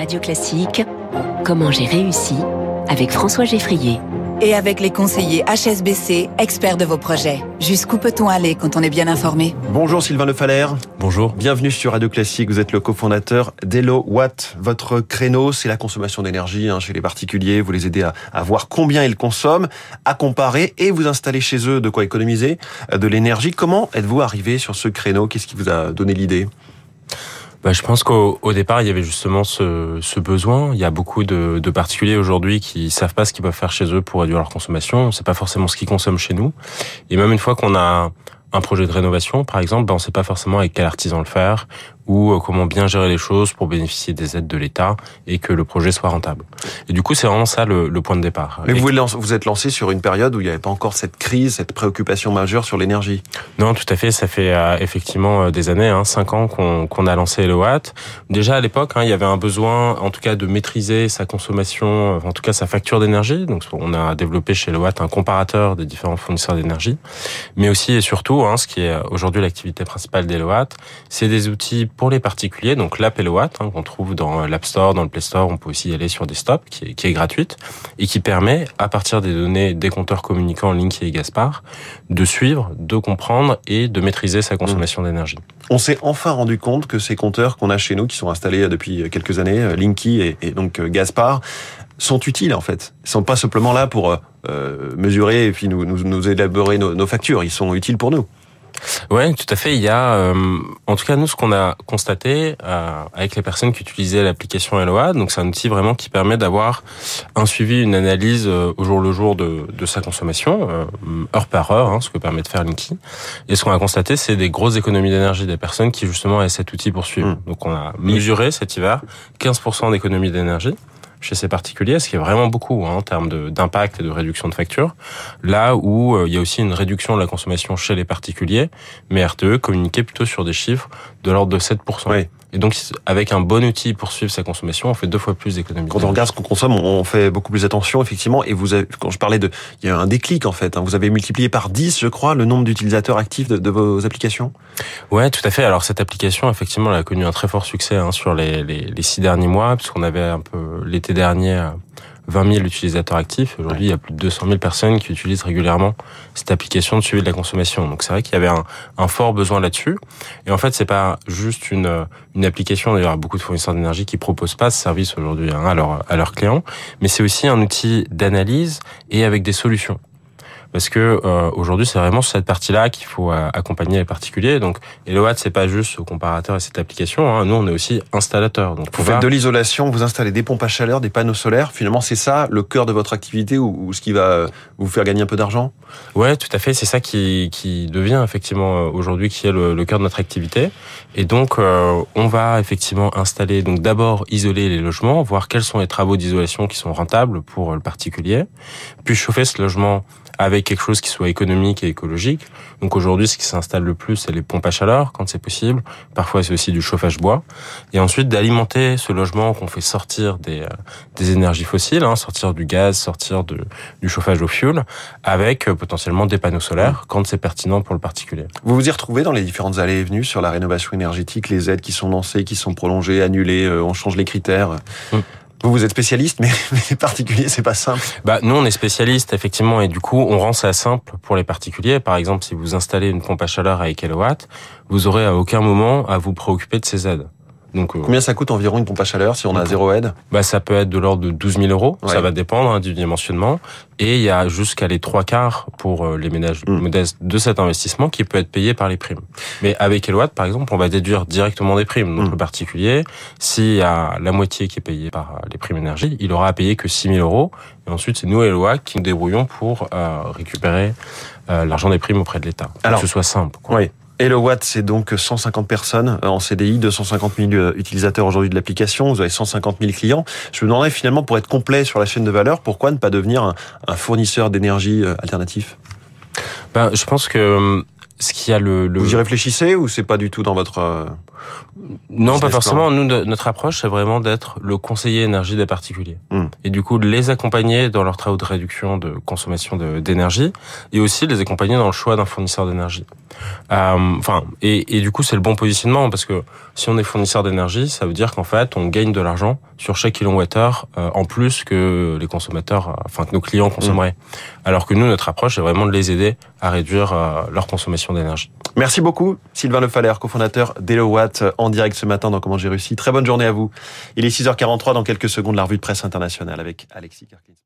Radio Classique, Comment j'ai réussi avec François Geffrier. Et avec les conseillers HSBC, experts de vos projets. Jusqu'où peut-on aller quand on est bien informé? Bonjour Sylvain Le Faller. Bonjour. Bienvenue sur Radio Classique. Vous êtes le cofondateur d'Hello Watt. Votre créneau, c'est la consommation d'énergie hein, chez les particuliers. Vous les aidez à, à, voir combien ils consomment, à comparer et vous installer chez eux de quoi économiser de l'énergie. Comment êtes-vous arrivé sur ce créneau? Qu'est-ce qui vous a donné l'idée? Bah, je pense qu'au au départ, il y avait justement ce, besoin. Il y a beaucoup de, particuliers aujourd'hui qui savent pas ce qu'ils peuvent faire chez eux pour réduire leur consommation. On sait pas forcément ce qu'ils consomment chez nous. Et même une fois qu'on a un projet de rénovation, par exemple, ben on sait pas forcément avec quel artisan le faire ou euh, comment bien gérer les choses pour bénéficier des aides de l'État et que le projet soit rentable. Et du coup, c'est vraiment ça le, le, point de départ. Mais vous vous êtes lancé sur une période où il n'y avait pas encore cette crise, cette préoccupation majeure sur l'énergie. Non, tout à fait. Ça fait euh, effectivement euh, des années, hein, cinq ans qu'on qu'on a lancé Eloat. Déjà à l'époque, hein, il y avait un besoin, en tout cas, de maîtriser sa consommation, en tout cas sa facture d'énergie. Donc, on a développé chez Eloat un comparateur des différents fournisseurs d'énergie, mais aussi et surtout, hein, ce qui est aujourd'hui l'activité principale d'Eloat, c'est des outils pour les particuliers, donc l'app Eloat, hein, qu'on trouve dans l'App Store, dans le Play Store, on peut aussi y aller sur Desktop, qui est, qui est gratuite, et qui permet, à partir des données des compteurs communicants Linky et Gaspard, de suivre, de comprendre et de maîtriser sa consommation d'énergie. On s'est enfin rendu compte que ces compteurs qu'on a chez nous, qui sont installés depuis quelques années, Linky et, et donc Gaspard, sont utiles en fait. Ils sont pas simplement là pour euh, mesurer et puis nous, élaborer nos factures. Ils sont utiles pour nous. Ouais, tout à fait. Il y a, euh, en tout cas, nous, ce qu'on a constaté euh, avec les personnes qui utilisaient l'application LOA, donc c'est un outil vraiment qui permet d'avoir un suivi, une analyse euh, au jour le jour de, de sa consommation, euh, heure par heure, hein, ce que permet de faire Linky. Et ce qu'on a constaté, c'est des grosses économies d'énergie des personnes qui justement avaient cet outil pour suivre. Mmh. Donc on a mesuré cet hiver 15% d'économie d'énergie chez ces particuliers, ce qui est vraiment beaucoup hein, en termes d'impact et de réduction de facture. Là où euh, il y a aussi une réduction de la consommation chez les particuliers, mais RTE communiquait plutôt sur des chiffres de l'ordre de 7%. Oui. Et donc, avec un bon outil pour suivre sa consommation, on fait deux fois plus d'économies. Quand on regarde ce qu'on consomme, on fait beaucoup plus attention, effectivement. Et vous avez, quand je parlais de, il y a un déclic en fait. Hein. Vous avez multiplié par 10, je crois, le nombre d'utilisateurs actifs de, de, vos applications. Ouais, tout à fait. Alors cette application, effectivement, elle a connu un très fort succès hein, sur les, les, les, six derniers mois, puisqu'on avait un peu l'été dernier 20 000 utilisateurs actifs. Aujourd'hui, il y a plus de 200 000 personnes qui utilisent régulièrement cette application de suivi de la consommation. Donc c'est vrai qu'il y avait un, un fort besoin là-dessus. Et en fait, c'est pas juste une, une application. D'ailleurs, beaucoup de fournisseurs d'énergie qui proposent pas ce service aujourd'hui hein, à, à leurs clients, mais c'est aussi un outil d'analyse et avec des solutions parce que euh, aujourd'hui c'est vraiment sur cette partie-là qu'il faut euh, accompagner les particuliers. Donc Eloat c'est pas juste ce comparateur et cette application. Hein. Nous on est aussi installateur. Donc vous faites de l'isolation, vous installez des pompes à chaleur, des panneaux solaires. Finalement c'est ça le cœur de votre activité ou, ou ce qui va vous faire gagner un peu d'argent? Ouais, tout à fait. C'est ça qui qui devient effectivement euh, aujourd'hui qui est le, le, cœur de notre activité. Et donc euh, on va effectivement installer donc d'abord isoler les logements, voir quels sont les travaux d'isolation qui sont rentables pour le particulier, puis chauffer ce logement avec quelque chose qui soit économique et écologique. Donc aujourd'hui, ce qui s'installe le plus, c'est les pompes à chaleur quand c'est possible. Parfois, c'est aussi du chauffage bois. Et ensuite, d'alimenter ce logement qu'on fait sortir des, euh, des énergies fossiles, hein, sortir du gaz, sortir de, du chauffage au fioul, avec euh, potentiellement des panneaux solaires quand c'est pertinent pour le particulier. Vous vous y retrouvez dans les différentes allées et venues sur la rénovation énergétique, les aides qui sont lancées, qui sont prolongées, annulées, euh, on change les critères? Hum. Vous, vous êtes spécialiste, mais, les particuliers, c'est pas simple. Bah, nous, on est spécialiste, effectivement, et du coup, on rend ça simple pour les particuliers. Par exemple, si vous installez une pompe à chaleur à kilowatt, vous aurez à aucun moment à vous préoccuper de ces aides. Donc, euh, Combien ça coûte environ une pompe à chaleur si on a zéro aide bah, Ça peut être de l'ordre de 12 000 euros, ouais. ça va dépendre hein, du dimensionnement. Et il y a jusqu'à les trois quarts pour euh, les ménages mmh. modestes de cet investissement qui peut être payé par les primes. Mais avec Eloat, par exemple, on va déduire directement des primes. Donc mmh. le particulier, s'il y a la moitié qui est payée par les primes énergie, il aura à payer que 6 000 euros. Et ensuite, c'est nous, Eloat, qui nous débrouillons pour euh, récupérer euh, l'argent des primes auprès de l'État. Alors, que ce soit simple. Quoi. Oui. HelloWatt, c'est donc 150 personnes en CDI, 250 000 utilisateurs aujourd'hui de l'application. Vous avez 150 000 clients. Je me demandais finalement, pour être complet sur la chaîne de valeur, pourquoi ne pas devenir un, un fournisseur d'énergie alternatif? Ben, Je pense que ce qui a le, le, Vous y réfléchissez ou c'est pas du tout dans votre... Non, pas forcément. Nous, notre approche, c'est vraiment d'être le conseiller énergie des particuliers. Hmm. Et du coup, de les accompagner dans leurs travaux de réduction de consommation d'énergie et aussi les accompagner dans le choix d'un fournisseur d'énergie. Euh, enfin, et, et, du coup, c'est le bon positionnement parce que si on est fournisseur d'énergie, ça veut dire qu'en fait, on gagne de l'argent sur chaque kilowattheure euh, en plus que les consommateurs, enfin que nos clients consommeraient. Hmm. Alors que nous, notre approche, c'est vraiment de les aider à réduire euh, leur consommation d'énergie. Merci beaucoup, Sylvain Lefaller, cofondateur d'Elowatt, en direct ce matin dans Comment j'ai réussi. Très bonne journée à vous. Il est 6h43 dans quelques secondes, la revue de presse internationale avec Alexis Karklins.